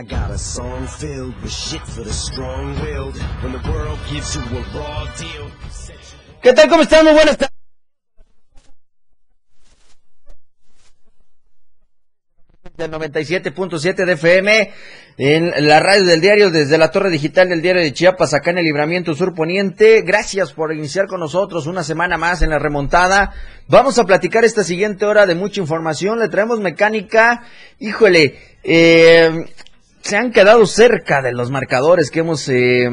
I got a song filled with shit for the strong-willed. When the world gives you a raw deal. ¿Qué tal? ¿Cómo están? Muy buenas tardes. del 97.7 de FM en la radio del diario desde la torre digital del diario de Chiapas acá en el libramiento sur poniente. Gracias por iniciar con nosotros una semana más en la remontada. Vamos a platicar esta siguiente hora de mucha información. Le traemos mecánica. Híjole, eh, se han quedado cerca de los marcadores que hemos eh,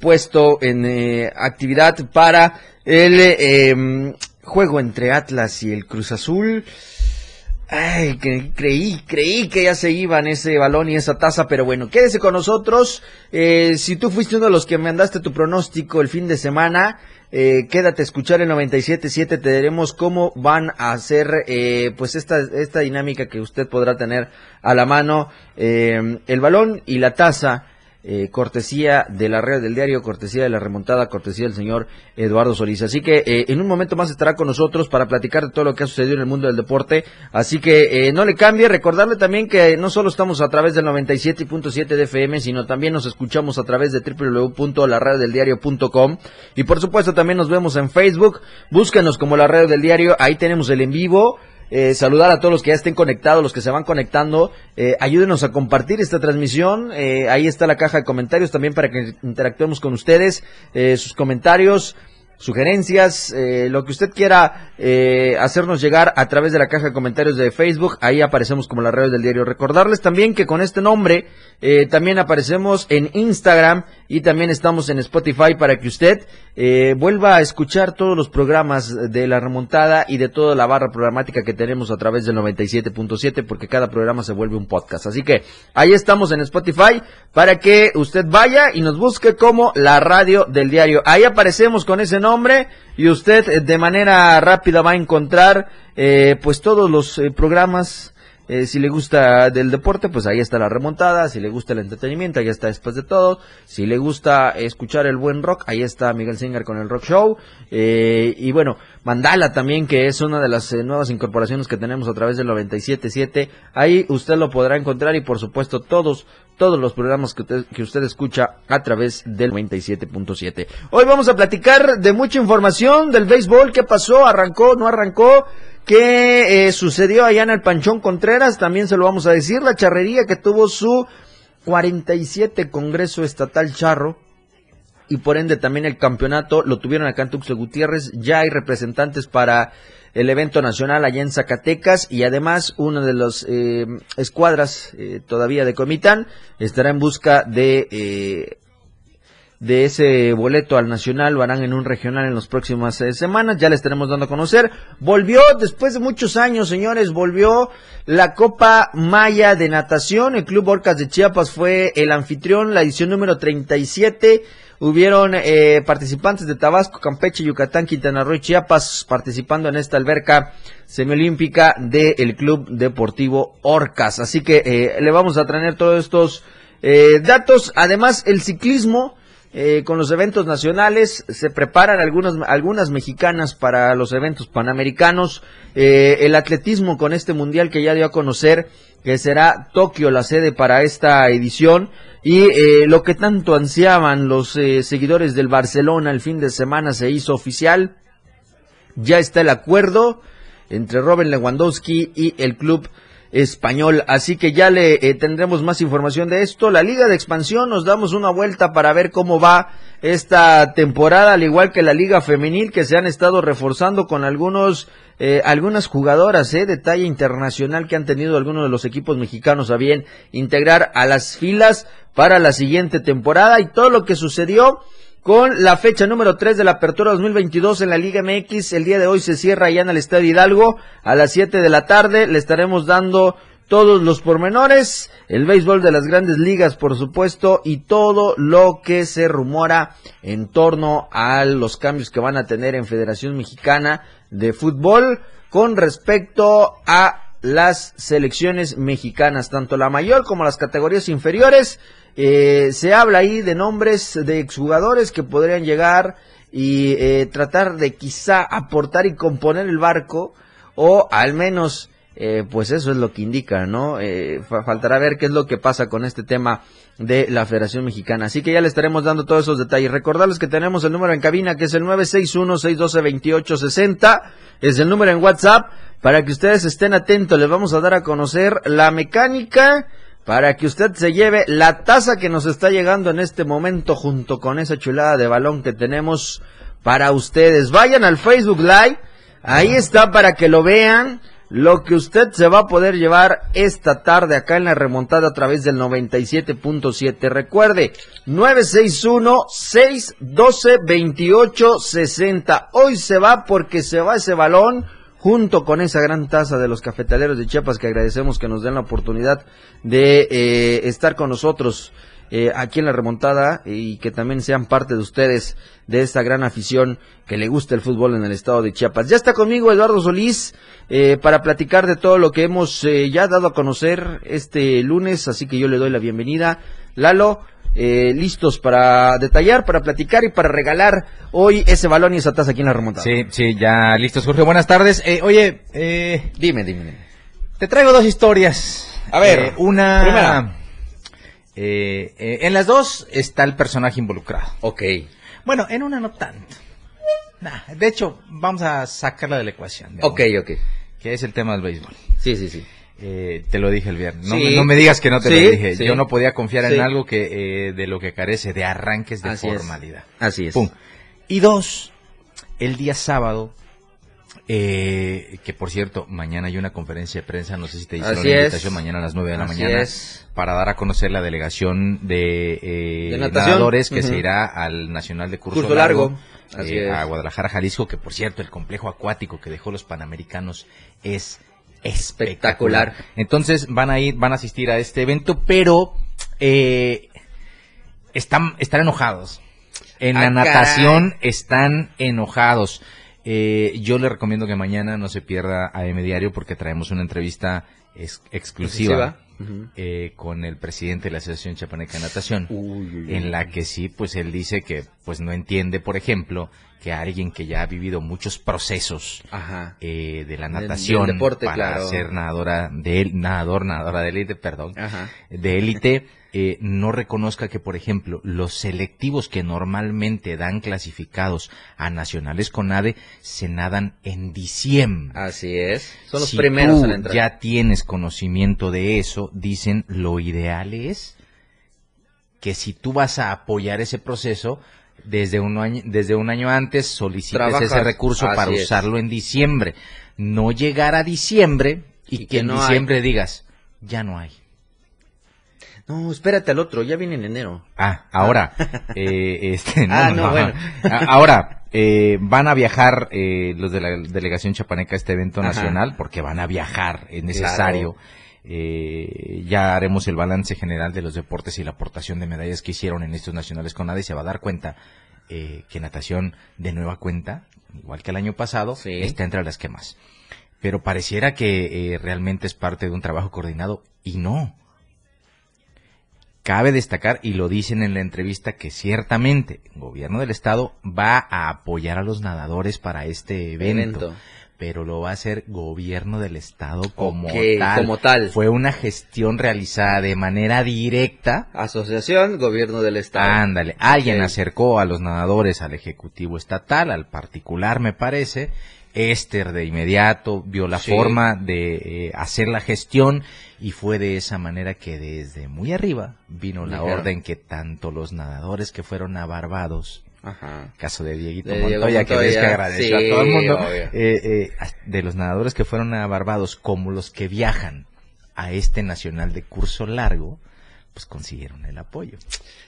puesto en eh, actividad para el eh, juego entre Atlas y el Cruz Azul. Ay, creí, creí que ya se iban ese balón y esa taza, pero bueno, quédese con nosotros. si tú fuiste uno de los que mandaste tu pronóstico el fin de semana, eh, quédate a escuchar el 97.7, te diremos cómo van a hacer eh, pues esta, esta dinámica que usted podrá tener a la mano, eh, el balón y la taza eh, cortesía de la red del diario, cortesía de la remontada, cortesía del señor Eduardo Solís. Así que eh, en un momento más estará con nosotros para platicar de todo lo que ha sucedido en el mundo del deporte. Así que eh, no le cambie, recordarle también que no solo estamos a través del 97.7 de FM, sino también nos escuchamos a través de www.laradiodeldiario.com y por supuesto también nos vemos en Facebook. Búsquenos como la red del diario, ahí tenemos el en vivo. Eh, saludar a todos los que ya estén conectados, los que se van conectando. Eh, ayúdenos a compartir esta transmisión. Eh, ahí está la caja de comentarios también para que interactuemos con ustedes. sus comentarios, sugerencias, lo que usted quiera hacernos llegar a través de la caja de comentarios de Facebook. Ahí aparecemos como la red del diario. Recordarles también que con este nombre también aparecemos en Instagram y también estamos en Spotify para que usted eh, vuelva a escuchar todos los programas de la remontada y de toda la barra programática que tenemos a través del 97.7 porque cada programa se vuelve un podcast. Así que ahí estamos en Spotify para que usted vaya y nos busque como la radio del diario. Ahí aparecemos con ese nombre y usted eh, de manera rápida va a encontrar eh, pues todos los eh, programas eh, si le gusta del deporte, pues ahí está la remontada. Si le gusta el entretenimiento, ahí está después de todo. Si le gusta escuchar el buen rock, ahí está Miguel Singer con el Rock Show. Eh, y bueno, Mandala también, que es una de las eh, nuevas incorporaciones que tenemos a través del 97.7. Ahí usted lo podrá encontrar y por supuesto todos, todos los programas que usted, que usted escucha a través del 97.7. Hoy vamos a platicar de mucha información del béisbol. ¿Qué pasó? ¿Arrancó? ¿No arrancó? ¿Qué eh, sucedió allá en el Panchón Contreras? También se lo vamos a decir. La charrería que tuvo su 47 Congreso Estatal Charro y por ende también el campeonato lo tuvieron acá en Tuxtla Gutiérrez. Ya hay representantes para el evento nacional allá en Zacatecas y además una de las eh, escuadras eh, todavía de Comitán estará en busca de de ese boleto al nacional lo harán en un regional en las próximas eh, semanas, ya les estaremos dando a conocer. Volvió después de muchos años, señores, volvió la Copa Maya de Natación, el Club Orcas de Chiapas fue el anfitrión, la edición número 37. Hubieron eh, participantes de Tabasco, Campeche, Yucatán, Quintana Roo y Chiapas participando en esta alberca semiolímpica del Club Deportivo Orcas. Así que eh, le vamos a traer todos estos datos. Además, el ciclismo eh, con los eventos nacionales, se preparan algunas, algunas mexicanas para los eventos panamericanos, eh, el atletismo con este mundial que ya dio a conocer que será Tokio la sede para esta edición. Y eh, lo que tanto ansiaban los seguidores del Barcelona el fin de semana se hizo oficial, ya está el acuerdo entre Robin Lewandowski y el club español. Así que ya le eh, tendremos más información de esto. La Liga de Expansión nos damos una vuelta para ver cómo va esta temporada, al igual que la Liga Femenil, que se han estado reforzando con algunos eh, algunas jugadoras eh, de talla internacional que han tenido algunos de los equipos mexicanos a bien integrar a las filas para la siguiente temporada y todo lo que sucedió con la fecha número 3 de la apertura 2022 en la Liga MX. El día de hoy se cierra ya en el Estadio Hidalgo a las 7 de la tarde. Le estaremos dando todos los pormenores, el béisbol de las grandes ligas, por supuesto, y todo lo que se rumora en torno a los cambios que van a tener en Federación Mexicana de Fútbol con respecto a las selecciones mexicanas, tanto la mayor como las categorías inferiores. Eh, se habla ahí de nombres de exjugadores que podrían llegar y eh, tratar de quizá aportar y componer el barco o al menos eh, pues eso es lo que indica, ¿no? Eh, faltará ver qué es lo que pasa con este tema de la Federación Mexicana. Así que ya le estaremos dando todos esos detalles. Recordarles que tenemos el número en cabina que es el 961-612-2860. Es el número en WhatsApp para que ustedes estén atentos. Les vamos a dar a conocer la mecánica para que usted se lleve la taza que nos está llegando en este momento junto con esa chulada de balón que tenemos para ustedes. Vayan al Facebook Live. Ahí está para que lo vean lo que usted se va a poder llevar esta tarde acá en la remontada a través del 97.7. Recuerde, 961-612-2860. Hoy se va porque se va ese balón junto con esa gran taza de los cafetaleros de Chiapas que agradecemos que nos den la oportunidad de eh, estar con nosotros eh, aquí en la remontada y que también sean parte de ustedes de esta gran afición que le gusta el fútbol en el estado de Chiapas. Ya está conmigo Eduardo Solís eh, para platicar de todo lo que hemos eh, ya dado a conocer este lunes, así que yo le doy la bienvenida. Lalo, listos para detallar, para platicar y para regalar hoy ese balón y esa taza aquí en la remontada. Sí, sí, ya listos, Jorge. Buenas tardes. oye, dime, dime, dime. Te traigo dos historias. A ver, una... Primera eh, eh, en las dos está el personaje involucrado. Ok. Bueno, en una no tanto. de hecho, vamos a sacarla de la ecuación. ok, ok. Que es el tema del béisbol. Sí, sí, sí. Eh, te lo dije el viernes. No, me digas que no te lo dije. Yo no podía confiar en algo que de lo que carece de arranques de formalidad. Así es. Y dos, el día sábado eh, que por cierto, mañana hay una conferencia de prensa, no sé si te hicieron la invitación mañana a las 9 de la mañana, para dar a conocer la delegación de, eh, nadadores que se irá al Nacional de Curso, Largo, eh, a Guadalajara, Jalisco, que por cierto, el complejo acuático que dejó los Panamericanos es espectacular. Entonces van a ir, van a asistir a este evento, pero eh, están, están enojados. En la ah, natación están enojados. Eh, yo le recomiendo que mañana no se pierda a M Diario porque traemos una entrevista exclusiva. Eh, con el presidente de la Asociación Chapaneca de Natación, en la que sí, pues él dice que pues no entiende, por ejemplo, que alguien que ya ha vivido muchos procesos eh, de la natación para ser nadadora de nadador, nadadora de élite, perdón, de élite, eh, no reconozca que, por ejemplo, los selectivos que normalmente dan clasificados a nacionales con ADE se nadan en diciembre. Así es. Son los primeros tú ya tienes conocimiento de eso, dicen lo ideal es que si tú vas a apoyar ese proceso, desde un año, desde un año antes solicites ese recurso para usarlo en diciembre. No llegar a diciembre y, que, en diciembre digas, ya no hay. No, espérate al otro, ya viene en enero. Ah, ahora. Eh, este, ah, no, bueno. ahora, eh, van a viajar eh, los de la delegación chapaneca a este evento nacional, porque van a viajar, es necesario. ya haremos el balance general de los deportes y la aportación de medallas que hicieron en estos nacionales con y se va a dar cuenta que natación de nueva cuenta, igual que el año pasado, está entre las que más. Pero pareciera que realmente es parte de un trabajo coordinado y no. Cabe destacar, y lo dicen en la entrevista, que ciertamente el gobierno del estado va a apoyar a los nadadores para este evento. Pero lo va a hacer gobierno del estado como, tal. como tal. Fue una gestión realizada de manera directa. Asociación, gobierno del estado. Ándale, alguien acercó a los nadadores al ejecutivo estatal, al particular me parece, Esther de inmediato vio la forma de eh, hacer la gestión y fue de esa manera que desde muy arriba vino la orden que tanto los nadadores que fueron a Barbados, caso de Dieguito Montoya, que ves que agradeció a todo el mundo, eh, eh, de los nadadores que fueron a Barbados como los que viajan a este nacional de curso largo, pues consiguieron el apoyo.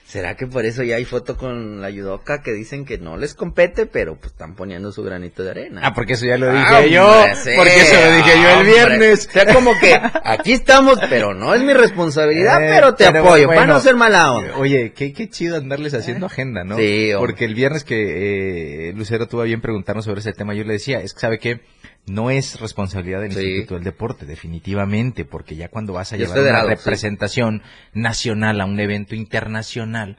¿Será que por eso ya hay foto con la Yudoka que dicen que no les compete, pero pues están poniendo su granito de arena? Ah, porque eso ya lo dije ah, yo. porque eso lo dije yo el viernes. O sea, como que aquí estamos, pero no es mi responsabilidad, eh, pero te apoyo, para no ser mala onda. Oye, qué, qué chido andarles haciendo agenda, ¿no? Sí, Porque el viernes que eh, Lucero tuvo bien preguntarnos sobre ese tema, yo le decía, es que sabe que no es responsabilidad del Instituto del Deporte, definitivamente, porque ya cuando vas a llevar una representación nacional a un evento internacional,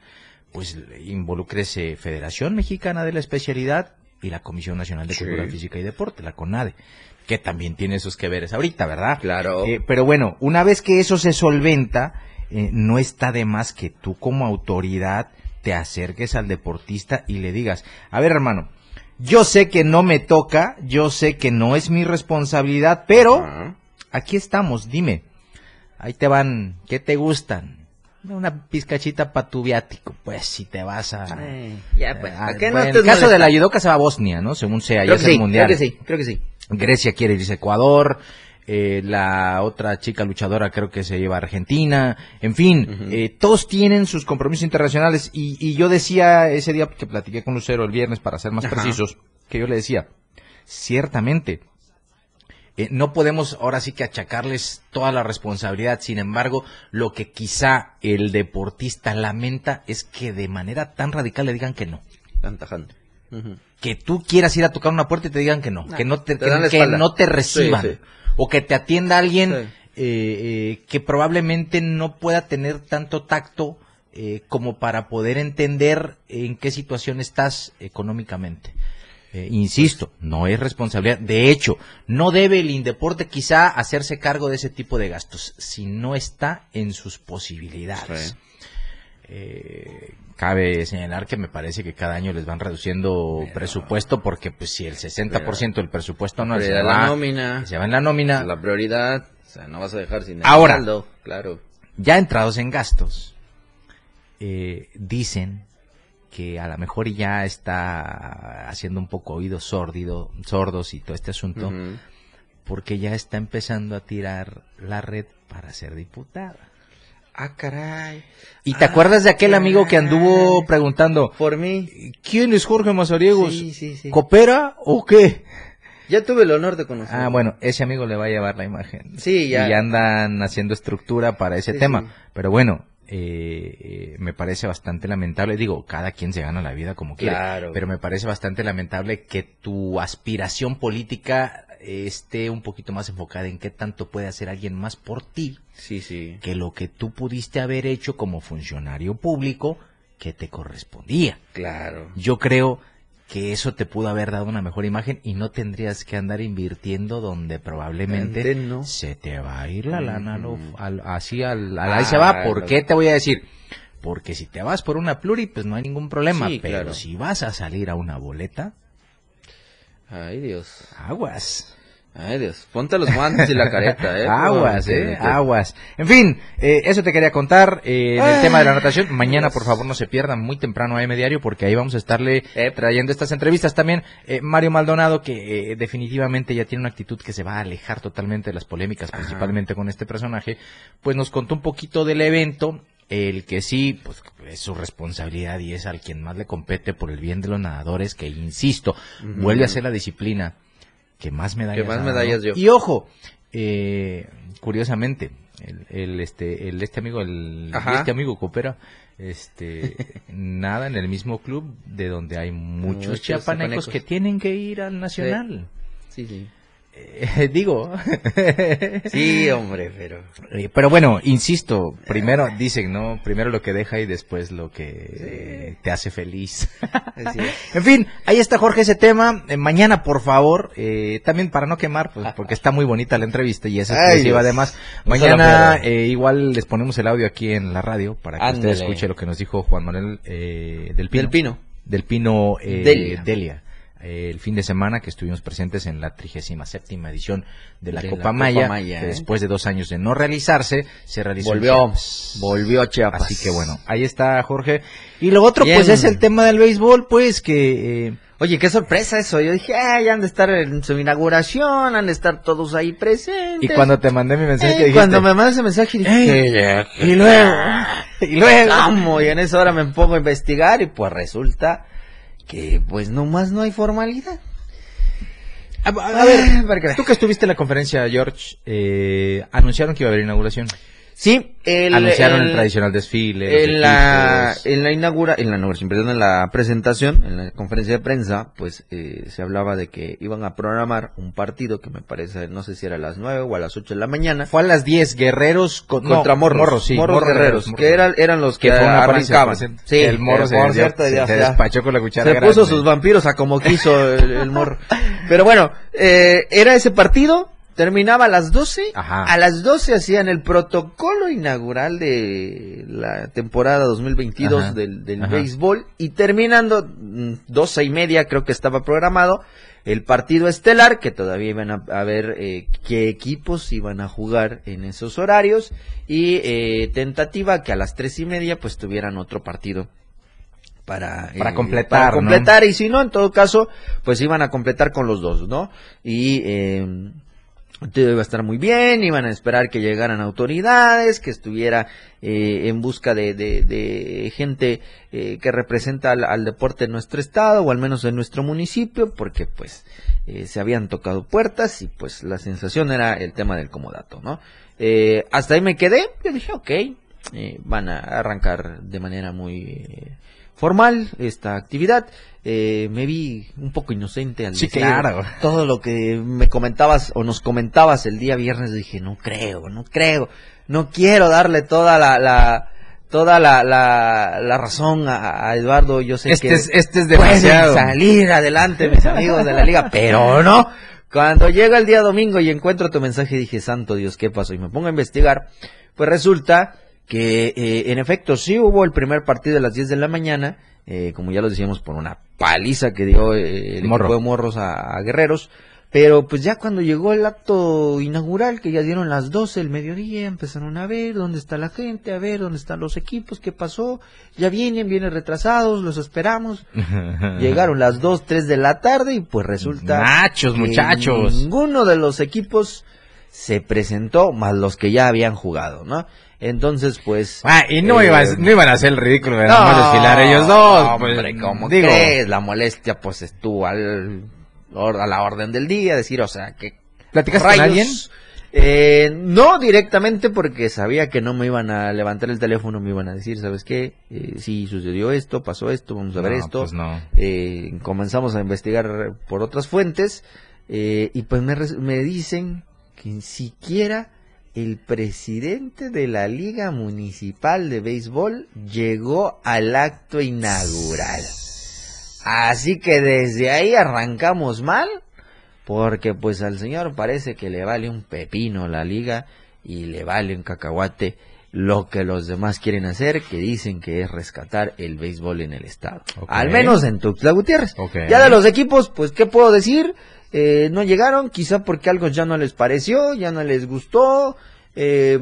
pues involucres Federación Mexicana de la Especialidad y la Comisión Nacional de Cultura Física y Deporte, la CONADE, que también tiene esos que veres ahorita, ¿verdad? Claro. Eh, pero bueno, una vez que eso se solventa, eh, no está de más que tú como autoridad te acerques al deportista y le digas, a ver hermano, yo sé que no me toca, yo sé que no es mi responsabilidad, pero aquí estamos, dime. Ahí te van, ¿qué te gustan? Una pizcachita para tu viático, pues si te vas a... Eh, ya, pues, ¿a qué no en el caso de la Yudoka se va a Bosnia, ¿no? Según sea, ya es el mundial. Creo que sí, creo que sí. Grecia quiere irse a Ecuador, eh, la otra chica luchadora creo que se lleva a Argentina, en fin, eh, todos tienen sus compromisos internacionales y, yo decía ese día que platiqué con Lucero el viernes para ser más precisos, que yo le decía, ciertamente, eh, no podemos ahora sí que achacarles toda la responsabilidad, sin embargo, lo que quizá el deportista lamenta es que de manera tan radical le digan que no. Que tú quieras ir a tocar una puerta y te digan que no, que no te, que, no te reciban o que te atienda alguien eh, eh, que probablemente no pueda tener tanto tacto eh, como para poder entender en qué situación estás económicamente. insisto, no es responsabilidad. De hecho, no debe el Indeporte quizá hacerse cargo de ese tipo de gastos si no está en sus posibilidades. Cabe señalar que me parece que cada año les van reduciendo presupuesto porque pues si el 60% del presupuesto no se va, la nómina, se va en la nómina. La prioridad, o sea, no vas a dejar sin Ahora, claro. Ya entrados en gastos, eh, dicen que a lo mejor ya está haciendo un poco oídos sordos y todo este asunto, porque ya está empezando a tirar la red para ser diputada. Ah, caray. ¿Y te acuerdas de aquel amigo que anduvo preguntando? Por mí. ¿Quién es Jorge Mazariegos? Sí, sí, sí. ¿Coopera o qué? Ya tuve el honor de conocer. Ah, bueno, ese amigo le va a llevar la imagen. Sí, ya. Y andan haciendo estructura para ese tema. Pero bueno, eh, eh, me parece bastante lamentable. Digo, cada quien se gana la vida como quiere. Claro. Pero me parece bastante lamentable que tu aspiración política esté un poquito más enfocada en qué tanto puede hacer alguien más por ti sí, sí. que lo que tú pudiste haber hecho como funcionario público que te correspondía. Claro. Yo creo que eso te pudo haber dado una mejor imagen y no tendrías que andar invirtiendo donde probablemente se te va a ir la lana así al, ahí se va. Ah, ¿Por qué te voy a decir? Porque si te vas por una pluri, pues no hay ningún problema. pero si vas a salir a una boleta, Ay, Dios. Aguas. Ay, Dios. Ponte los guantes y la careta, ¿eh? aguas, ¿eh? Aguas. En fin, eh, eso te quería contar eh, el tema de la anotación. Mañana, por favor, no se pierdan muy temprano a M Diario porque ahí vamos a estarle eh, trayendo estas entrevistas también. Eh, Mario Maldonado, que eh, definitivamente ya tiene una actitud que se va a alejar totalmente de las polémicas, principalmente con este personaje, pues nos contó un poquito del evento el que sí, pues es su responsabilidad y es al quien más le compete por el bien de los nadadores, que insisto, vuelve a ser la disciplina que más medallas. Que más medallas Y ojo, eh, curiosamente, el, este, el este amigo, el este amigo coopera, este, nada en el mismo club de donde hay muchos, chiapanecos, que tienen que ir al nacional. sí. sí. Eh, digo. sí, hombre, pero. Eh, pero bueno, insisto, primero dicen, ¿no? Primero lo que deja y después lo que te hace feliz. en fin, ahí está Jorge ese tema. Eh, mañana, por favor, también para no quemar, pues porque está muy bonita la entrevista y es exclusiva además. Mañana igual les ponemos el audio aquí en la radio para que usted escuche lo que nos dijo Juan Manuel del Pino. Del Pino. Del Pino Delia el fin de semana que estuvimos presentes en la 37 edición de la, Copa, Maya, que ¿eh? después de dos años de no realizarse, se realizó. Volvió, volvió a Chiapas. Así que bueno, ahí está Jorge. Y lo otro, pues es el tema del béisbol, pues que... Eh, Oye, qué sorpresa eso. Yo dije, ay, han de estar en su inauguración, han de estar todos ahí presentes. Y cuando te mandé mi mensaje, dijiste, cuando me mandas ese mensaje, dije, y luego, y luego, y en esa hora me pongo a investigar y pues resulta que pues nomás no hay formalidad. A, ver, tú que estuviste en la conferencia, George, eh, anunciaron que iba a haber inauguración. Sí, el, anunciaron el, tradicional desfile. En la, en la inaugura, en la inauguración, perdón, en la presentación, en la conferencia de prensa, pues eh, se hablaba de que iban a programar un partido que me parece, no sé si era a las nueve o a las ocho de la mañana. Fue a las diez, Guerreros contra Morros. Morros, sí. Morros, Guerreros, que eran, eran los que, arrancaban. Sí, el Morro se, despachó con la cuchara Se puso sus vampiros a como quiso el, el Morro. Pero bueno, eh, era ese partido Terminaba a las 12. A las 12 hacían el protocolo inaugural de la temporada 2022 del, del béisbol. Y terminando, 12 mm, y media creo que estaba programado, el partido estelar, que todavía iban a, ver eh, qué equipos iban a jugar en esos horarios. Y eh, tentativa que a las tres y media pues tuvieran otro partido para, para eh, completar. completar, y si no, en todo caso, pues iban a completar con los dos, ¿no? Y eh, todo iba a estar muy bien, iban a esperar que llegaran autoridades, que estuviera eh, en busca de, de, gente eh, que representa al, deporte en nuestro estado o al menos en nuestro municipio, porque pues eh, se habían tocado puertas y pues la sensación era el tema del comodato, ¿no? hasta ahí me quedé, yo dije, ok, van a arrancar de manera muy formal esta actividad. Eh, me vi un poco inocente al sí, claro. todo lo que me comentabas o nos comentabas el día viernes. Dije, no creo, no creo, no quiero darle toda la, la toda la, la, la razón a, Eduardo. Yo sé este que es, este es demasiado. salir adelante mis amigos de la liga, pero no. Cuando llega el día domingo y encuentro tu mensaje, dije, santo Dios, ¿qué pasó? Y me pongo a investigar. Pues resulta que eh, en efecto sí hubo el primer partido a las 10 de la mañana, eh, como ya lo decíamos, por una paliza que dio eh, el equipo de Morros a, Guerreros, pero pues ya cuando llegó el acto inaugural, que ya dieron las 12 del mediodía, empezaron a ver dónde está la gente, a ver dónde están los equipos, qué pasó, ya vienen, vienen retrasados, los esperamos. Llegaron las 2, 3 de la tarde y pues resulta... Machos, muchachos. Ninguno de los equipos se presentó, más los que ya habían jugado, ¿no? Entonces, pues... Ah, y no, eh, no iban a hacer el ridículo de no, desfilar ellos dos. pues, ¿cómo digo, crees? La molestia, pues, estuvo al, a la orden del día, decir, o sea, que... ¿Platicaste con alguien? Eh, no directamente porque sabía que no me iban a levantar el teléfono, me iban a decir, ¿sabes qué? Eh, sí, sucedió esto, pasó esto, vamos a ver esto. Pues no. Eh, comenzamos a investigar por otras fuentes eh, y pues me, me dicen que ni siquiera el presidente de la Liga Municipal de Béisbol llegó al acto inaugural. Así que desde ahí arrancamos mal, porque pues al señor parece que le vale un pepino la liga y le vale un cacahuate lo que los demás quieren hacer, que dicen que es rescatar el béisbol en el estado. Al menos en Tuxtla Gutiérrez. Ya de los equipos, pues, ¿qué puedo decir? Eh, no llegaron, quizá porque algo ya no les pareció, ya no les gustó. Eh,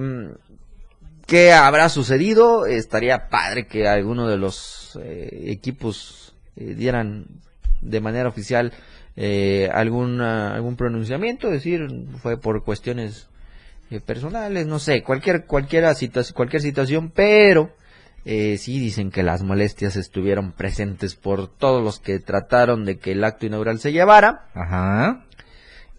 ¿Qué habrá sucedido? Estaría padre que alguno de los eh, equipos eh, dieran de manera oficial eh, alguna, algún pronunciamiento, es decir, fue por cuestiones personales, no sé, cualquier, cualquier, situación, cualquier situación, pero eh, sí dicen que las molestias estuvieron presentes por todos los que trataron de que el acto inaugural se llevara. Ajá.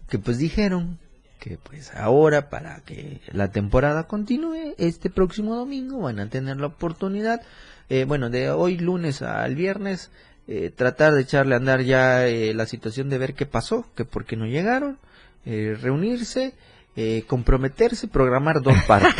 Que pues dijeron que pues ahora para que la temporada continúe, este próximo domingo van a tener la oportunidad, eh, bueno, de hoy lunes al viernes, eh, tratar de echarle a andar ya eh, la situación de ver qué pasó, que por qué no llegaron, eh, reunirse eh, comprometerse, programar dos partidos.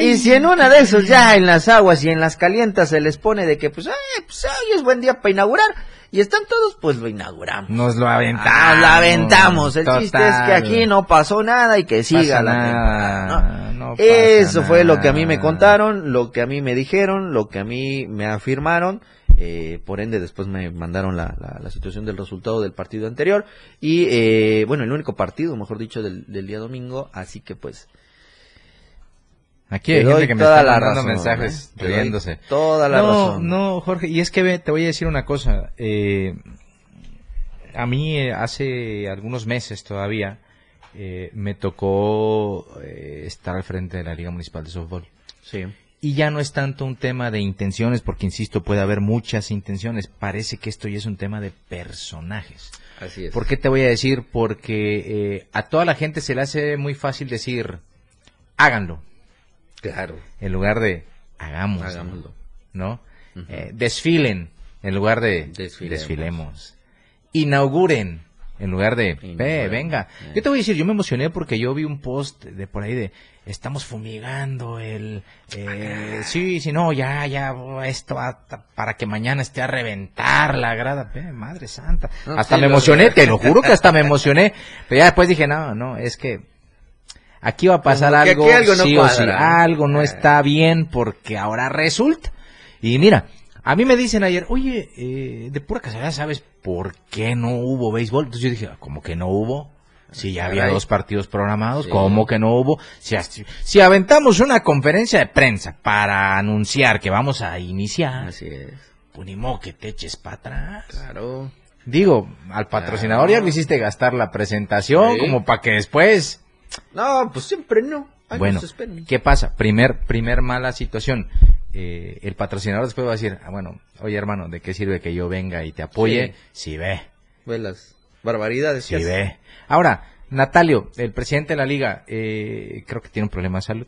y si en una de esos ya en las aguas y en las calientas se les pone de que pues, pues hoy es buen día para inaugurar y están todos, pues lo inauguramos. Nos lo aventamos. Ah, lo aventamos. El chiste es que aquí no pasó nada y que siga la temporada. Eso fue lo que a mí me contaron, lo que a mí me dijeron, lo que a mí me afirmaron. Eh, por ende, después me mandaron la, la, situación del resultado del partido anterior. Y eh, bueno, el único partido, mejor dicho, del, del día domingo. Así que pues. Aquí hay gente que me está mandando mensajes ¿eh? riéndose. Toda la no, razón. No, Jorge, y es que te voy a decir una cosa. Eh, a mí eh, hace algunos meses todavía eh, me tocó eh, estar al frente de la Liga Municipal de Softball. Sí. Y ya no es tanto un tema de intenciones, porque insisto, puede haber muchas intenciones. Parece que esto ya es un tema de personajes. Así es. ¿Por qué te voy a decir? Porque a toda la gente se le hace muy fácil decir, háganlo. Claro. En lugar de, hagamos. Hagámoslo. ¿No? desfilen en lugar de desfilemos. Inauguren en lugar de, ve, venga. Yo te voy a decir, yo me emocioné porque yo vi un post de por ahí de, estamos fumigando el, eh, sí, sí, no, ya, ya, esto va para que mañana esté a reventar la grada, madre santa. hasta me emocioné, te lo juro que hasta me emocioné, pero ya después dije, no, no, es que aquí va a pasar algo, algo no sí o sí, algo no eh. está bien porque ahora resulta. Y mira, a mí me dicen ayer, oye, eh, de pura casualidad, ¿sabes por qué no hubo béisbol? Entonces yo dije, ah, ¿cómo que no hubo? Si ya había dos partidos programados, ¿cómo que no hubo? Si, si, aventamos una conferencia de prensa para anunciar que vamos a iniciar, Así es. pues ni modo que te eches para atrás. Claro. Digo, al patrocinador ya le hiciste gastar la presentación, como para que después... No, pues siempre no. bueno, ¿qué pasa? Primer, primer mala situación. Eh, el patrocinador después va a decir, ah, bueno, oye hermano, ¿de qué sirve que yo venga y te apoye? Si ve. Ve las barbaridades. Si ve. Ahora, Natalio, el presidente de la liga, eh, creo que tiene un problema de salud.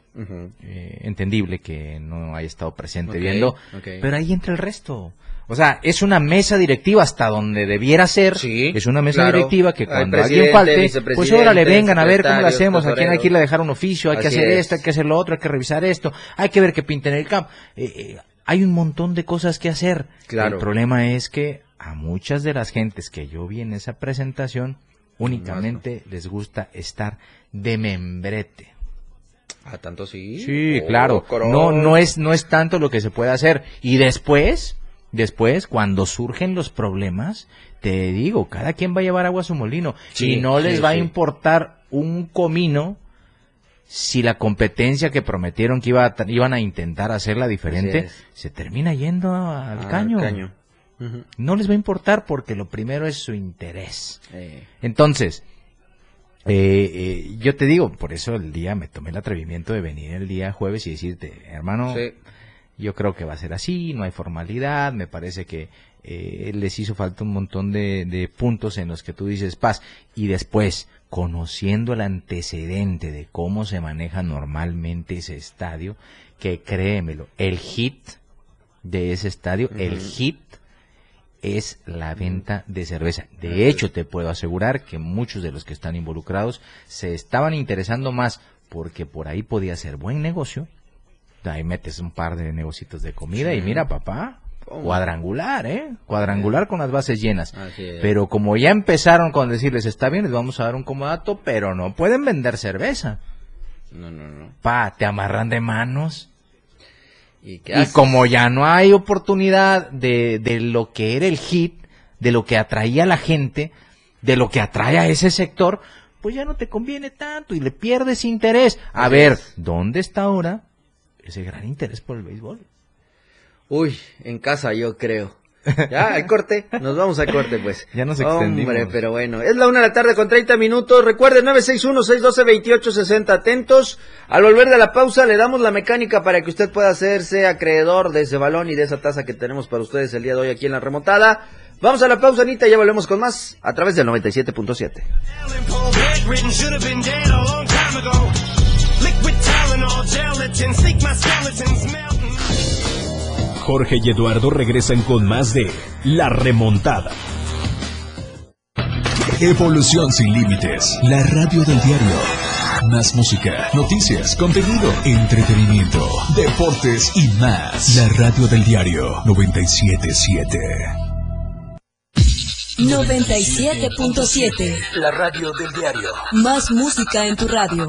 Eh, entendible que no haya estado presente viendo, pero ahí entra el resto. O sea, es una mesa directiva hasta donde debiera ser. Sí, es una mesa directiva que cuando alguien falte, pues ahora le vengan a ver cómo lo hacemos. A quién hay que irle a dejar un oficio, hay que hacer esto, hay que hacer lo otro, hay que revisar esto, hay que ver que pinten el campo. Eh, eh, hay un montón de cosas que hacer. Claro. El problema es que a muchas de las gentes que yo vi en esa presentación, únicamente les gusta estar de membrete. ¿A tanto sí? Sí, claro. Oh, no, no es, no es tanto lo que se puede hacer. Y después, Después, cuando surgen los problemas, te digo, cada quien va a llevar agua a su molino. Y no les va a importar un comino si la competencia que prometieron que iba iban a intentar hacerla diferente se termina yendo al caño. No les va a importar porque lo primero es su interés. Entonces, eh, eh, yo te digo, por eso el día me tomé el atrevimiento de venir el día jueves y decirte, hermano, yo creo que va a ser así, no hay formalidad, me parece que eh, les hizo falta un montón de, de, puntos en los que tú dices paz. Y después, conociendo el antecedente de cómo se maneja normalmente ese estadio, que créemelo, el hit de ese estadio, el hit es la venta de cerveza. De hecho, te puedo asegurar que muchos de los que están involucrados se estaban interesando más porque por ahí podía ser buen negocio ahí metes un par de negocios de comida y mira, papá, cuadrangular, ¿eh? Cuadrangular con las bases llenas. Pero como ya empezaron con decirles, está bien, les vamos a dar un comodato, pero no pueden vender cerveza. No, no, no. Pa, te amarran de manos. ¿Y, y como ya no hay oportunidad de, de lo que era el hit, de lo que atraía a la gente, de lo que atrae a ese sector, pues ya no te conviene tanto y le pierdes interés. A ver, ¿dónde está ahora ese gran interés por el béisbol. Uy, en casa yo creo. Ya, al corte, nos vamos al corte pues. Ya nos extendimos. Hombre, pero bueno, es la una de la tarde con 30 minutos. Recuerden, 961-612-2860, atentos. Al volver de la pausa le damos la mecánica para que usted pueda hacerse acreedor de ese balón y de esa taza que tenemos para ustedes el día de hoy aquí en la remontada. Vamos a la pausa, Anita, ya volvemos con más a través del 97.7. Jorge y Eduardo regresan con más de La Remontada. Evolución sin límites. La radio del diario. Más música, noticias, contenido, entretenimiento, deportes y más. La radio del diario 977. 97.7. La radio del diario. Más música en tu radio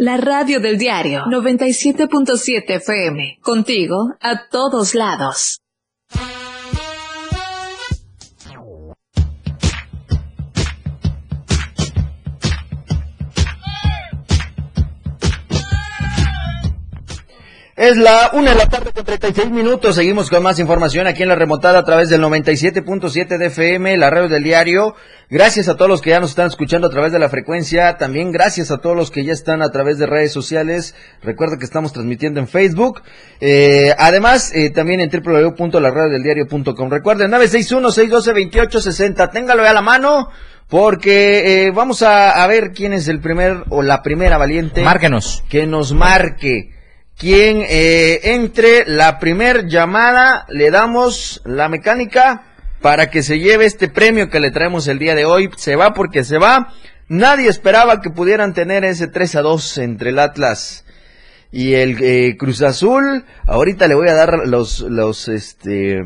La radio del diario 97.7 FM. Contigo a todos lados. Es la una de la tarde con 36 minutos. Seguimos con más información aquí en la remontada a través del 97.7 de FM, la radio del diario. Gracias a todos los que ya nos están escuchando a través de la frecuencia. También gracias a todos los que ya están a través de redes sociales. Recuerda que estamos transmitiendo en Facebook. Eh, además, eh, también en www.laradiodeldiario.com. Recuerden, 961-612-2860. Téngalo ya a la mano. Porque eh, vamos a, a ver quién es el primer o la primera valiente. Márquenos. Que nos marque quien eh, entre la primer llamada le damos la mecánica para que se lleve este premio que le traemos el día de hoy. Se va porque se va. Nadie esperaba que pudieran tener ese 3 a 2 entre el Atlas y el eh, Cruz Azul. Ahorita le voy a dar los los este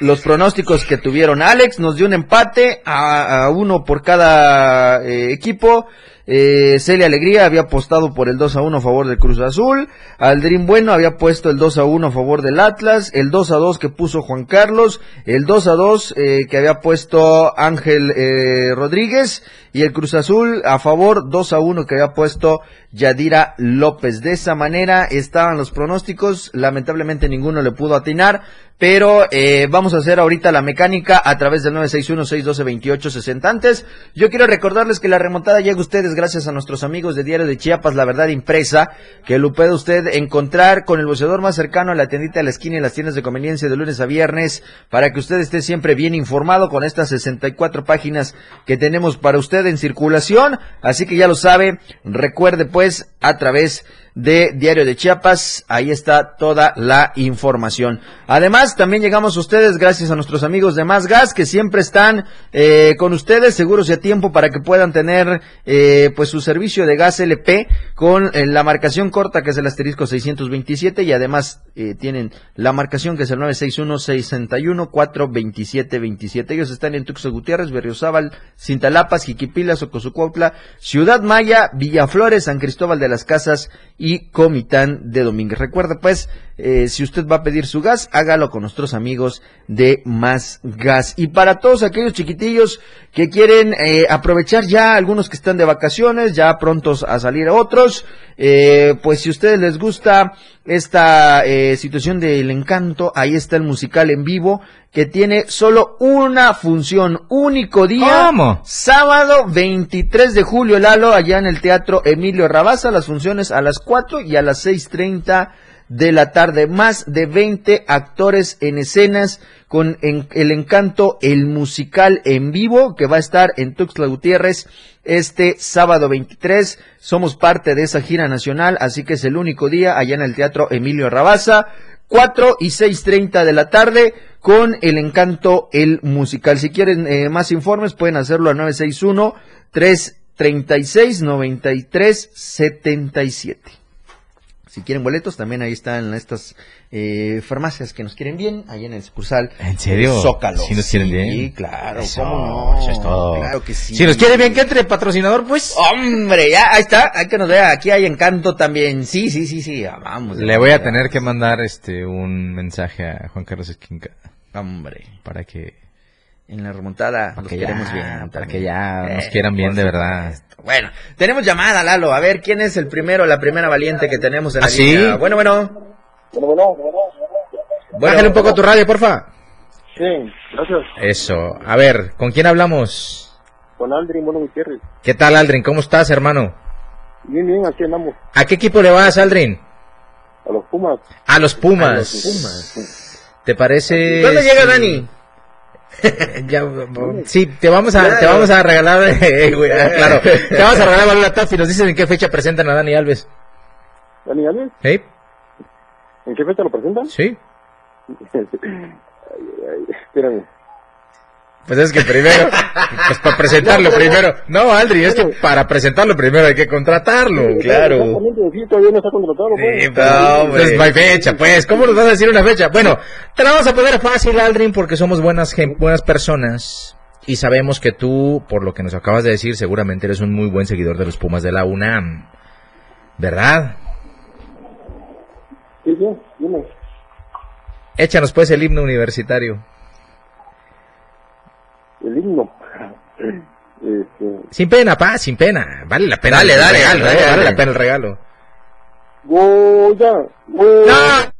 los pronósticos que tuvieron Alex. Nos dio un empate a, uno por cada eh, equipo. Eh, Celia Alegría había apostado por el 2 a 1 a favor del Cruz Azul. Aldrin Bueno había puesto el 2 a 1 a favor del Atlas. El 2 a 2 que puso Juan Carlos. El 2 a 2 eh, que había puesto Ángel eh, Rodríguez. Y el Cruz Azul a favor 2 a 1 que había puesto Yadira López. De esa manera estaban los pronósticos. Lamentablemente ninguno le pudo atinar. Pero eh, vamos a hacer ahorita la mecánica a través del 961-612-2860. Antes, yo quiero recordarles que la remontada llega a ustedes gracias a nuestros amigos de Diario de Chiapas, La Verdad Impresa, que lo puede usted encontrar con el boceador más cercano a la tiendita de la esquina y las tiendas de conveniencia de lunes a viernes, para que usted esté siempre bien informado con estas 64 páginas que tenemos para usted en circulación. Así que ya lo sabe, recuerde pues a través de Diario de Chiapas. Ahí está toda la información. Además, también llegamos a ustedes gracias a nuestros amigos de Más Gas que siempre están eh, con ustedes seguros y a tiempo para que puedan tener eh, pues su servicio de gas LP con eh, la marcación corta que es el asterisco 627 y además eh, tienen la marcación que es el 961 61 427 27. Ellos están en Tuxtla Gutiérrez, Berriozábal, Cintalapas, Jiquipilas, Ocosucuautla, Ciudad Maya, Villaflores, San Cristóbal de las Casas Comitán de Domínguez. Recuerda pues, eh, si usted va a pedir su gas, hágalo con nuestros amigos de Más Gas. Y para todos aquellos chiquitillos que quieren eh, aprovechar ya, algunos que están de vacaciones, ya prontos a salir otros, eh, pues si a ustedes les gusta esta situación del encanto, ahí está el musical en vivo que tiene solo una función, único día. ¿Cómo? Sábado 23 de julio, Lalo, allá en el Teatro Emilio Rabasa, las funciones a las 4 y a las 6.30 de la tarde. Más de 20 actores en escenas con el encanto, el musical en vivo que va a estar en Tuxtla Gutiérrez este sábado 23. Somos parte de esa gira nacional, así que es el único día allá en el Teatro Emilio Rabasa. 4 y 6.30 de la tarde con el encanto el musical. Si quieren eh, más informes pueden hacerlo al 961 336 93 77. Si quieren boletos, también ahí están estas eh, farmacias que nos quieren bien, ahí en el sucursal. ¿En serio? Zócalo. ¿Sí nos quieren bien? Sí, claro, Eso, ¿cómo no? eso es todo. Claro que sí. Si nos quiere bien que entre patrocinador, pues Hombre, ya, ahí está, hay que nos vea, aquí hay encanto también. Sí, sí, sí, sí, vamos. le voy a tener que mandar este un mensaje a Juan Carlos Esquinca Hombre. para que en la remontada. Los queremos bien. Para que ya nos quieran bien de verdad. Bueno, tenemos llamada, Lalo. A ver, ¿quién es el primero, la primera valiente que tenemos en la ¿Ah, línea? Bueno, bueno. Bueno, bueno. Bájale un poco tu radio, porfa. Sí, gracias. Eso. A ver, ¿con quién hablamos? Con Aldrin, bueno, Gutiérrez. ¿Qué tal, Aldrin? ¿Cómo estás, hermano? Bien, bien, aquí andamos. ¿A qué equipo le vas, Aldrin? A los Pumas. A los Pumas. Pumas. ¿Te parece? ¿Dónde llega Dani? sí, te vamos a, te vamos a regalar, eh, ah, claro, te vamos a regalar la TAF y nos dicen en qué fecha presentan a Dani Alves. ¿Dani Alves? ¿Sí? ¿En qué fecha lo presentan? Sí. espérame. Pues es que primero, pues para presentarlo primero. No, Aldri, es que para presentarlo primero hay que contratarlo, claro. todavía no está contratado, pues. no, pues no hay fecha, pues. ¿Cómo nos vas a decir una fecha? Bueno, te la vamos a poner fácil, Aldrin, porque somos buenas, buenas personas. Y sabemos que tú, por lo que nos acabas de decir, seguramente eres un muy buen seguidor de los Pumas de la UNAM. ¿Verdad? Sí, sí, dime. Échanos pues el himno universitario. El himno. Este... Sin pena, pa, sin pena. Vale la pena. Dale, dale, regalo, dale, Vale la pena el regalo. Goya, Goya.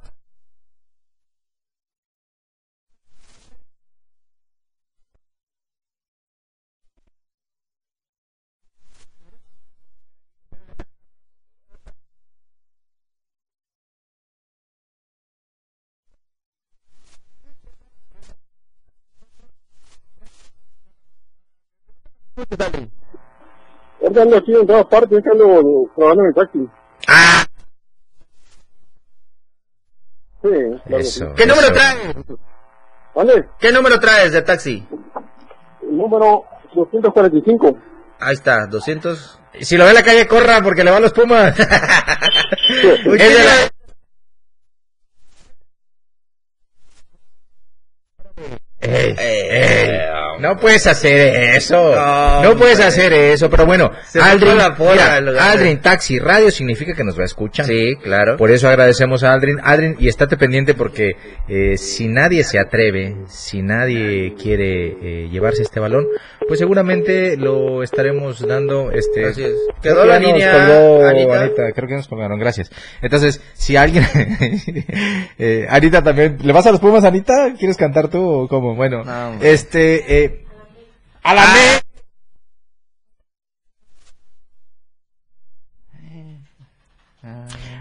Ahorita ando aquí en todas partes, ando trabajando en el taxi. ¡Ah! Sí, claro ¿Qué número traes? ¿Vale? ¿Qué número traes de taxi? El número 245. Ahí está, 200. Si lo ve en la calle, corra porque le van los pumas. es Eh, no puedes hacer eso. No, puedes hacer eso. Pero bueno, Aldrin, Aldrin, Taxi Radio significa que nos va a escuchar. Sí, claro. Por eso agradecemos a Aldrin. Aldrin, y estate pendiente porque eh, si nadie se atreve, si nadie quiere eh, llevarse este balón, pues seguramente lo estaremos dando. Este, Así es. Quedó la línea. Anita. Creo que nos colgaron. Gracias. Entonces, si alguien. eh, Anita también. ¿Le vas a los Pumas, Anita? ¿Quieres cantar tú o cómo? Bueno, este. Eh, a la ah.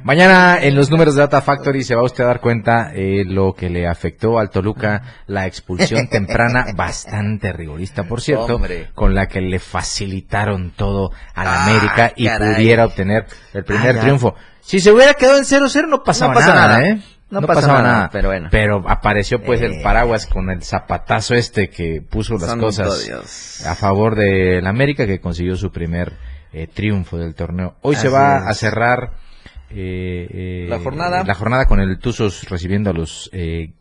Mañana en los números de Data Factory se va usted a dar cuenta eh, lo que le afectó al Toluca la expulsión temprana, bastante rigorista, por cierto, con la que le facilitaron todo a la ah, América y pudiera obtener el primer triunfo. Si se hubiera quedado en 0-0 no pasaba nada, ¿eh? No, pasaba, nada, pero bueno. Pero apareció pues el eh. paraguas con el zapatazo este que puso las cosas a favor de la América que consiguió su primer eh, triunfo del torneo. Hoy se va a cerrar eh, eh, la jornada la jornada con el Tuzos recibiendo a los eh,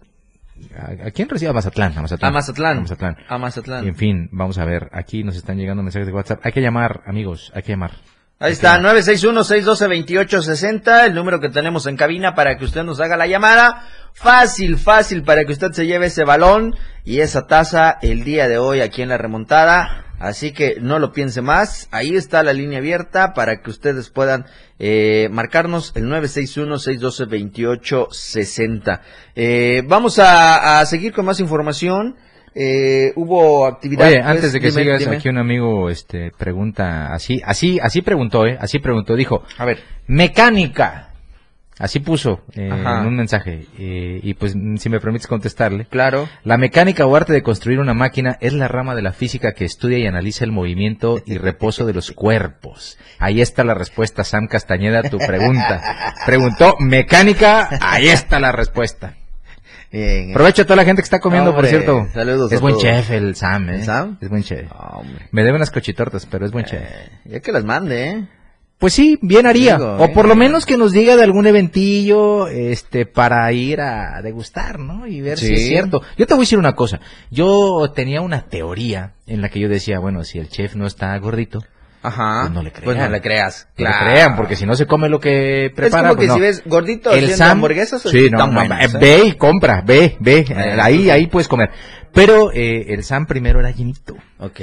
¿A, quién recibe? A Mazatlán, a Mazatlán. A Mazatlán. A Mazatlán. A Mazatlán. en fin, vamos a ver. Aquí nos están llegando mensajes de WhatsApp. Hay que llamar, amigos. Hay que llamar. Ahí está, 961-612-2860, el número que tenemos en cabina para que usted nos haga la llamada. Fácil, fácil para que usted se lleve ese balón y esa taza el día de hoy aquí en la remontada. Así que no lo piense más. Ahí está la línea abierta para que ustedes puedan eh, marcarnos el 961-612-2860. Eh, vamos a, seguir con más información. Eh, hubo actividad. Oye, antes de que sigas, aquí un amigo este, pregunta, así, así, así preguntó, ¿eh? Así preguntó, dijo, a ver, mecánica. Así puso eh, en un mensaje. Eh, y pues, si me permites contestarle. Claro. La mecánica o arte de construir una máquina es la rama de la física que estudia y analiza el movimiento y reposo de los cuerpos. Ahí está la respuesta, Sam Castañeda, a tu pregunta. Preguntó, mecánica, ahí está la respuesta. Bien, Aprovecho a toda la gente que está comiendo, por cierto. Saludos. Es buen chef el Sam, ¿eh? ¿Sam? Es buen chef. Me debe unas cochitortas, pero es buen chef. Eh, ya que las mande, ¿eh? Pues sí, bien haría. o por lo menos que nos diga de algún eventillo, este, para ir a degustar, ¿no? Y ver si es cierto. Yo te voy a decir una cosa. Yo tenía una teoría en la que yo decía, bueno, si el chef no está gordito, Ajá. Pues no le crean. Pues no le creas. No le crean, porque si no se come lo que prepara. Es como que pues si no. ves gordito el Sam, hamburguesas, sí, no, eh, ¿eh? ve y compra, ve, ve, Eh, ahí, pues, ahí puedes comer. Pero eh, el Sam primero era llenito. Ok.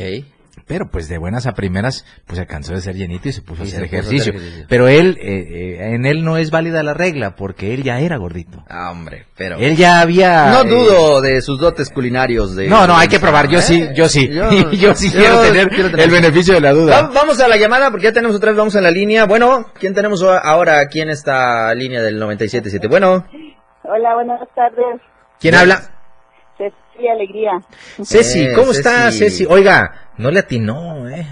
Pero pues de buenas a primeras, pues se cansó de ser llenito y se puso a Y hacer se puso a hacer ejercicio. ejercicio. Pero él, eh, eh, en él no es válida la regla, porque él ya era gordito. Ah, hombre, pero... Él ya había... No eh, dudo de sus dotes culinarios de... No, no, hay que probar. Yo ¿eh? sí, yo sí. Yo- Yo, sí yo quiero, tener quiero tener- el beneficio de la Va- duda. Vamos a la llamada porque ya tenemos otra vez, vamos en la línea. Bueno, ¿quién tenemos ahora aquí en esta línea del 97.7? Bueno, Hola, buenas tardes. ¿Quién habla? Ceci Alegría. Ceci, Eh, ¿cómo está Ceci. Ceci? Oiga, no le atinó, ¿eh?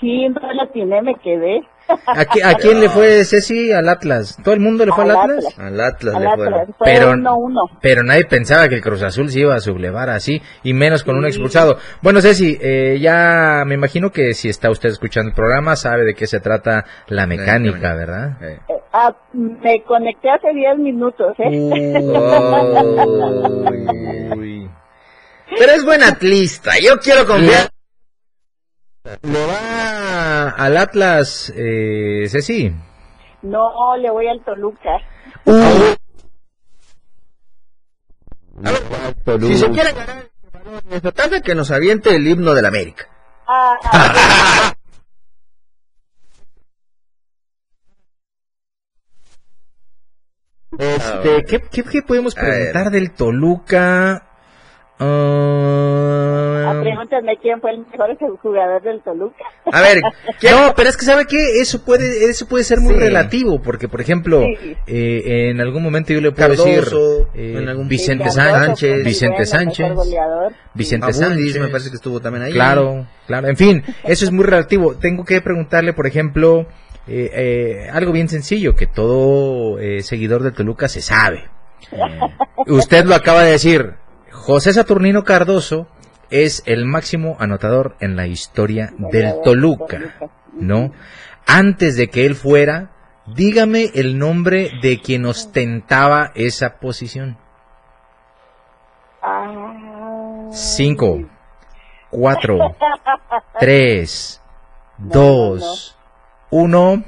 Sí, no la tiene, me quedé. ¿A, qui- a quién le fue Ceci? Al Atlas. ¿Todo el mundo le fue al, Al Atlas? Atlas. al Atlas Al le fueron. Atlas. Fue Pero, uno, uno. pero nadie pensaba que el Cruz Azul se iba a sublevar así, y menos con un expulsado. Bueno, Ceci, eh, ya me imagino que si está usted escuchando el programa, sabe de qué se trata la mecánica. ¿verdad? Eh. Eh, ah, me conecté hace 10 minutos, ¿eh? Uy. Pero es buen atlista, yo quiero confiar. ¿Le va al Atlas, eh, Ceci? No, le voy al Toluca. Si se quiere ganar esta tarde, que nos aviente el himno del América. Ah, Este, ¿qué, qué, qué podemos ver. preguntar del Toluca? Ah, pregúntame quién fue el mejor jugador del Toluca. A ver, ¿quién- No, pero es que sabe que eso puede eso puede ser muy Sí. relativo, porque por ejemplo, Sí. eh, en algún momento yo le puedo Cardoso, decir eh, en algún- Vicente Sí, Cardoso Sánchez, Vicente Sánchez. Vicente Abundis, Sánchez, me parece que estuvo también ahí. Claro, claro. En fin, eso es muy relativo. Tengo que preguntarle, por ejemplo, eh, eh, algo bien sencillo que todo eh, seguidor de Toluca se sabe. Usted lo acaba de decir. José Saturnino Cardoso es el máximo anotador en la historia del Toluca, ¿no? Antes de que él fuera, dígame el nombre de quien ostentaba esa posición. Ah, Cinco, cuatro, tres, dos, uno.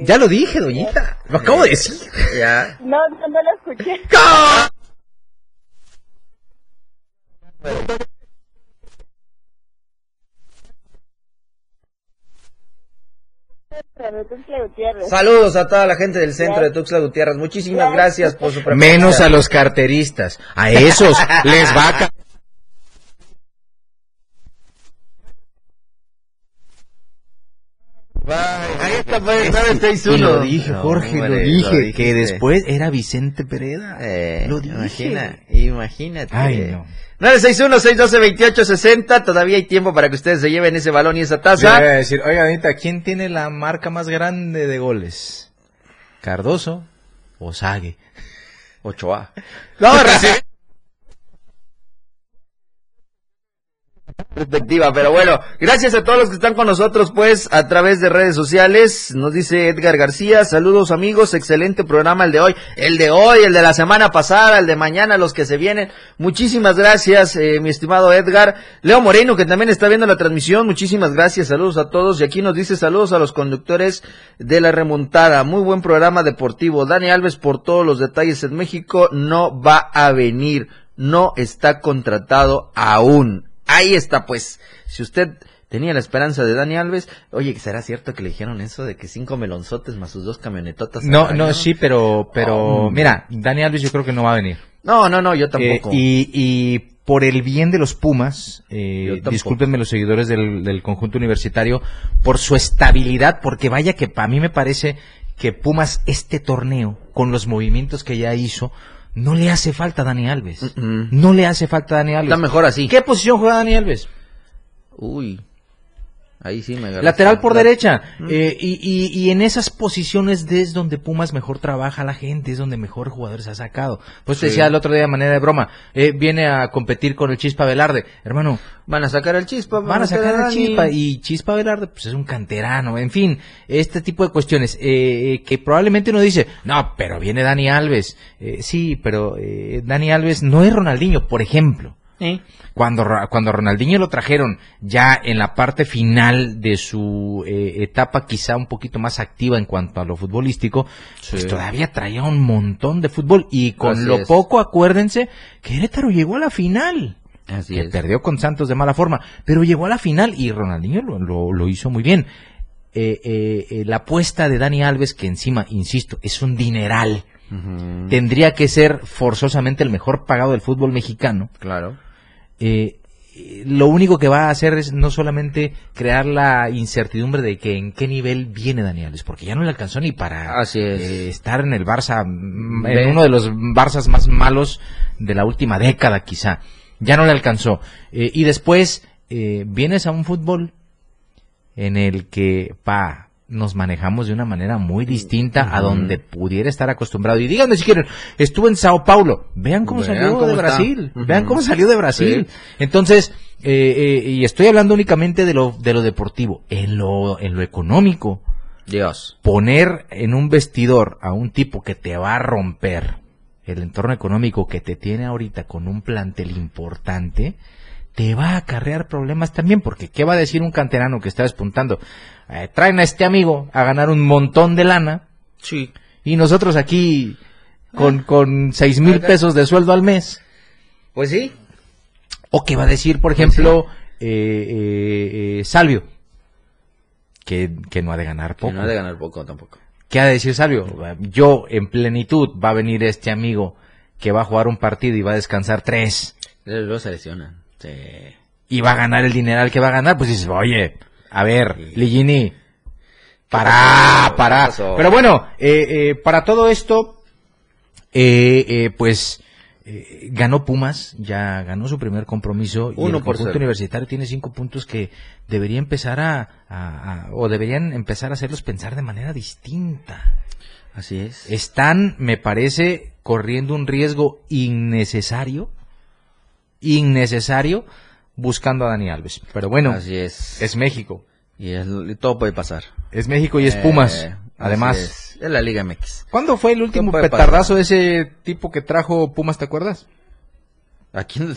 Ya lo dije, doñita. Lo acabo de decir. Ya. No, no, no lo escuché. Saludos a toda la gente del centro de Tuxtla Gutiérrez. Muchísimas gracias por su preferencia. Menos a los carteristas. A esos les va a Y lo dije, No, Jorge, lo dije. que después era Vicente Pereda. Eh, Lo dije. imagina, imagínate. Ay, no. 961-612-2860. Todavía hay tiempo para que ustedes se lleven ese balón y esa taza. voy a decir, oiga, Anita, ¿quién tiene la marca más grande de goles? ¿Cardoso o Sague? 8A. No, recién. Perspectiva, pero bueno, gracias a todos los que están con nosotros, pues, a través de redes sociales. Nos dice Edgar García, saludos amigos, excelente programa el de hoy, el de hoy, el de la semana pasada, el de mañana, los que se vienen. Muchísimas gracias, eh, mi estimado Edgar. Leo Moreno, que también está viendo la transmisión, muchísimas gracias, saludos a todos. Y aquí nos dice saludos a los conductores de la remontada. Muy buen programa deportivo. Dani Alves, por todos los detalles en México, no va a venir, no está contratado aún. Ahí está, pues. Si usted tenía la esperanza de Dani Alves, oye, ¿será cierto que le dijeron eso de que cinco melonzotes más sus dos camionetotas? No, no, sí, pero, pero, Oh. mira, Dani Alves yo creo que no va a venir. No, no, no, yo Eh, tampoco. y, y por el bien de los Pumas, eh, discúlpenme los seguidores del, del conjunto universitario, por su estabilidad, porque vaya que a mí me parece que Pumas este torneo, con los movimientos que ya hizo, no le hace falta a Dani Alves. No le hace falta a Dani Alves. Está mejor así. ¿Qué posición juega Dani Alves? Uy. Ahí sí me Lateral por derecha. Eh, y, y, en esas posiciones es donde Pumas mejor trabaja la gente, es donde mejor jugadores ha sacado. Pues te decía el otro día de manera de broma, eh, viene a competir con el Chispa Velarde. Hermano. Van a sacar al Chispa. Van, a sacar al Chispa. Y Chispa Velarde, pues es un canterano. En fin, este tipo de cuestiones. Eh, que probablemente uno dice, no, pero viene Dani Alves. sí, pero Dani Alves no es Ronaldinho, por ejemplo. Cuando, cuando Ronaldinho lo trajeron ya en la parte final de su eh, etapa quizá un poquito más activa en cuanto a lo futbolístico, pues todavía traía un montón de fútbol y con lo poco, acuérdense, que Querétaro llegó a la final. que perdió con Santos de mala forma, pero llegó a la final y Ronaldinho lo, lo, hizo muy bien. Eh, eh, la apuesta de Dani Alves, que encima, insisto, es un dineral, tendría que ser forzosamente el mejor pagado del fútbol mexicano. Claro eh, lo único que va a hacer es no solamente crear la incertidumbre de que en qué nivel viene Daniels, porque ya no le alcanzó ni para eh, estar en el Barça, mm, en uno de los Barças más malos de la última década quizá. Ya no le alcanzó. Eh, y después eh, vienes a un fútbol en el que, pa, nos manejamos de una manera muy distinta a donde pudiera estar acostumbrado. Y díganme si quieren, estuvo en Sao Paulo, vean cómo salió de Brasil, vean cómo salió de Brasil. Entonces, eh, eh, y estoy hablando únicamente de lo, de lo deportivo, en lo, en lo económico. Dios. Poner en un vestidor a un tipo que te va a romper el entorno económico que te tiene ahorita con un plantel importante, te va a acarrear problemas también, porque ¿qué va a decir un canterano que está despuntando? Eh, traen a este amigo a ganar un montón de lana. Sí. Y nosotros aquí con, ah. con seis mil pesos de sueldo al mes. Pues sí. O que va a decir, por pues ejemplo, eh, eh, Salvio, que, que, no ha de ganar poco. no ha de ganar poco tampoco. ¿Qué ha de decir Salvio? Yo en plenitud va a venir este amigo que va a jugar un partido y va a descansar tres. Luego se lesionan. Y va a ganar el dineral que va a ganar, pues dices, oye, a ver, Ligini, para, para. Pero bueno, eh, eh, para todo esto, eh, pues ganó Pumas, ya ganó su primer compromiso y el conjunto universitario tiene cinco puntos que debería empezar a, o deberían empezar a hacerlos pensar de manera distinta. Así es. Están, me parece, corriendo un riesgo innecesario, innecesario buscando a Dani Alves. Pero bueno, Así es. es México. Y, todo puede pasar. Es México y es Pumas, eh, además. Es. la Liga MX. ¿Cuándo fue el último petardazo de ese tipo que trajo Pumas, te acuerdas? ¿A quién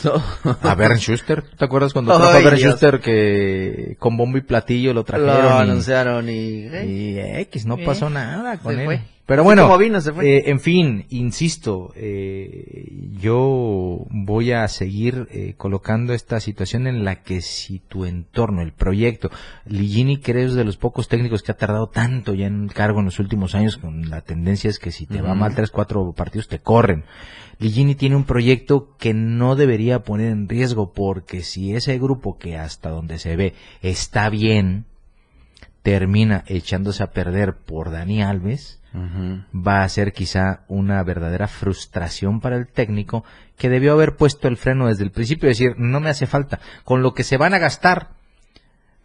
A Bern Schuster. ¿Te acuerdas cuando trajo a Bern Schuster que con bombo y platillo lo trajeron? Lo anunciaron y... Y X, no pasó nada con él. Pero bueno, eh, en fin, insisto, eh, yo voy a seguir eh, colocando esta situación en la que si tu entorno, el proyecto, Ligini creo es de los pocos técnicos que ha tardado tanto ya en cargo en los últimos años, con la tendencia es que si te va mal tres, cuatro partidos te corren. Ligini tiene un proyecto que no debería poner en riesgo porque si ese grupo que hasta donde se ve está bien, termina echándose a perder por Dani Alves, va a ser quizá una verdadera frustración para el técnico que debió haber puesto el freno desde el principio y decir, no me hace falta, con lo que se van a gastar,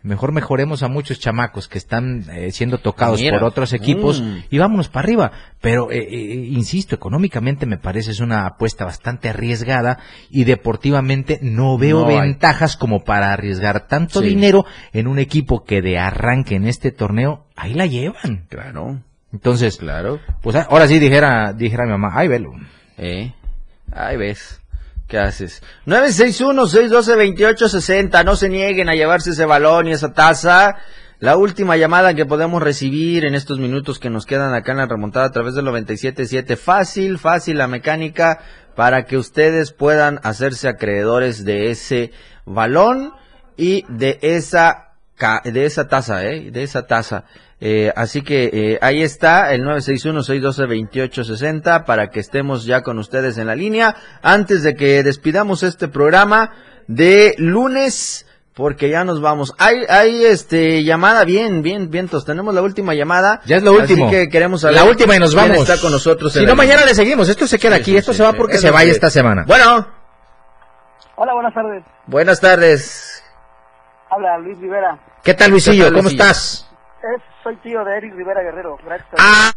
mejor mejoremos a muchos chamacos que están eh, siendo tocados por otros equipos mm. y vámonos para arriba. Pero, eh, eh, insisto, económicamente me parece es una apuesta bastante arriesgada y deportivamente no veo ventajas como para arriesgar tanto dinero en un equipo que de arranque en este torneo, ahí la llevan. Claro. Entonces, claro. Pues ah, ahora sí dijera, dijera mi mamá, ay, velo. Eh, ahí ves. ¿Qué haces? 961-612-2860. No se nieguen a llevarse ese balón y esa taza. La última llamada que podemos recibir en estos minutos que nos quedan acá en la remontada a través del 97.7. Fácil, fácil la mecánica para que ustedes puedan hacerse acreedores de ese balón y de esa, de esa taza, ¿eh? De esa taza. Eh, así que eh, ahí está el 961-612-2860 para que estemos ya con ustedes en la línea antes de que despidamos este programa de lunes porque ya nos vamos. Hay, hay este llamada bien, bien, vientos. Tenemos la última llamada. Ya es lo último. Así que queremos saber. La última y nos vamos. está con nosotros. Si no, mañana le seguimos. Esto se queda aquí. Esto se va porque se vaya esta semana. Bueno. Hola, buenas tardes. Buenas tardes. Habla Luis Rivera. ¿Qué tal, Luisillo? ¿Cómo estás? Soy tío de Eric Rivera Guerrero. Gracias. Ah.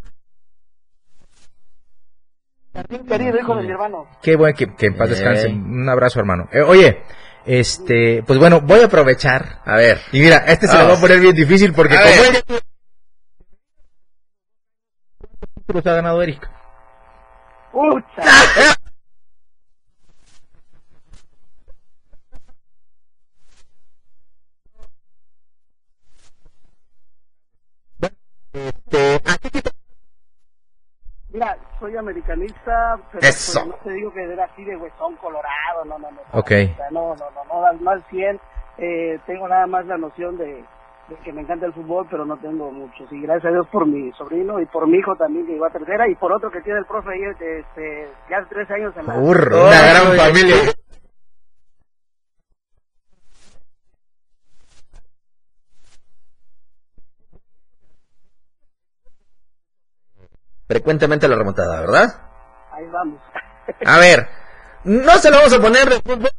querido hijo de mi hermano. Qué bueno que, que en paz descanse. Un abrazo, hermano. Eh, oye, este, pues bueno, voy a aprovechar. A ver. Y mira, este se lo va a poner bien difícil porque como ha ganado Eric. Pucha. Mira, soy americanista, pero pues, no te digo que era así de huesón colorado, no, no, no. Ok. no, no, no, no, al 100. Eh, tengo nada más la noción de, que me encanta el fútbol, pero no tengo mucho. Y gracias a Dios por mi sobrino y por mi hijo también que iba a tercera y por otro que tiene el profe ahí, este, ya hace tres años en la... Burro, una gran familia. Frecuentemente la remontada, ¿verdad? Ahí vamos. A ver, no se lo vamos a poner de fútbol.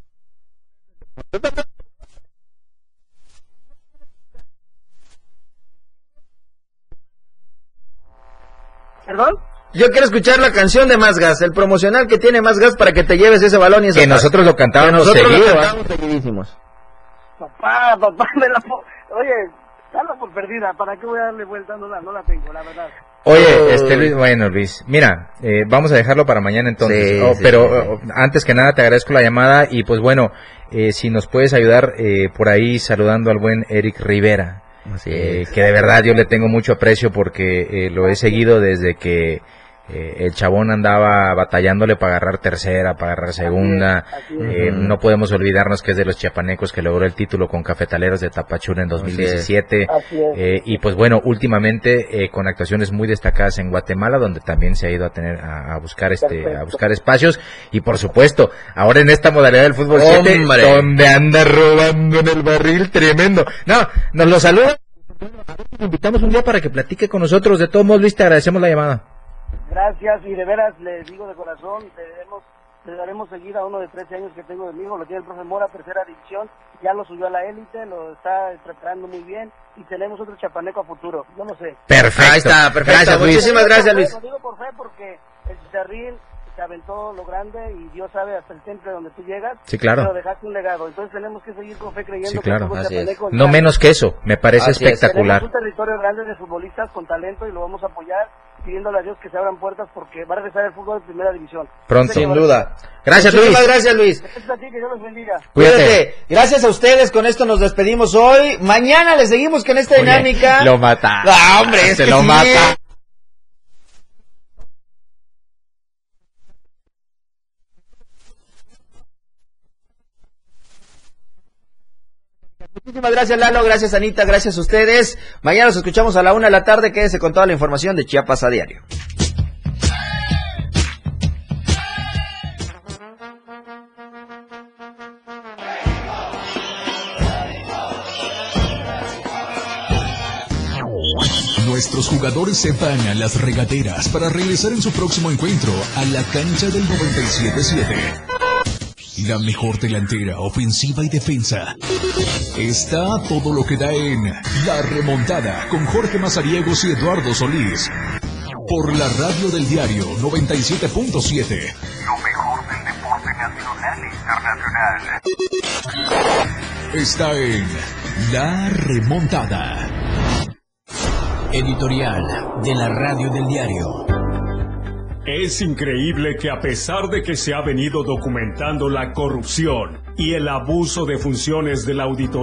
¿Perdón? Yo quiero escuchar la canción de Más Gas, el promocional que tiene Más Gas para que te lleves ese balón y ese Que nosotros lo cantábamos nosotros seguido, lo cantábamos seguidísimos. Papá, papá, me la... Oye, dala por perdida, ¿para qué voy a darle vuelta? No la, no la tengo, la verdad. Oye, este Luis, bueno Luis, mira, eh, vamos a dejarlo para mañana entonces. Oh, pero oh, antes que nada te agradezco la llamada y pues bueno, eh, si nos puedes ayudar eh, por ahí saludando al buen Eric Rivera, que de verdad yo le tengo mucho aprecio porque lo he seguido desde que eh, el chabón andaba batallándole para agarrar tercera, para agarrar segunda. Eh, no podemos olvidarnos que es de los chiapanecos que logró el título con Cafetaleros de Tapachula en 2017. Eh, y pues bueno, últimamente con actuaciones muy destacadas en Guatemala, donde también se ha ido a tener a, buscar este a buscar espacios. Y por supuesto, ahora en esta modalidad del fútbol 7, donde anda robando en el barril, tremendo. No, nos lo saluda. invitamos un día para que platique con nosotros. De todos modos, Luis, te agradecemos la llamada. Gracias y de veras les digo de corazón, le daremos seguir a uno de 13 años que tengo de mi hijo, lo tiene el profe Mora, tercera división, ya lo subió a la élite, lo está preparando muy bien y tenemos otro chapaneco a futuro, yo no sé. Perfecto. Ahí está, perfecto. Muchísimas gracias Luis. Lo digo por fe porque el Chicharrín se aventó lo grande y Dios sabe hasta el temple donde tú llegas. Sí, claro. Pero dejaste un legado. Entonces tenemos que seguir con fe creyendo sí, claro. que No menos que eso, me parece espectacular. Tenemos un territorio grande de futbolistas con talento y lo vamos a apoyar pidiéndole a Dios que se abran puertas porque va a regresar el fútbol de primera división. Pronto. Sin duda. Gracias Luis. gracias Luis. Cuídate. Gracias a ustedes, con esto nos despedimos hoy. Mañana le seguimos con esta dinámica. Lo mata. Ah, hombre, es Se lo mata. Muchísimas gracias Lalo, gracias Anita, gracias a ustedes. Mañana nos escuchamos a la una de la tarde. Quédese con toda la información de Chiapas a diario. Nuestros jugadores se van a las regaderas para regresar en su próximo encuentro a la cancha del 97-7. La mejor delantera, ofensiva y defensa. Está todo lo que da en La Remontada con Jorge Mazariegos y Eduardo Solís. Por la radio del diario 97.7. Lo mejor del deporte nacional e internacional. Está en La Remontada. Editorial de la radio del diario. Es increíble que a pesar de que se ha venido documentando la corrupción y el abuso de funciones de la auditoría,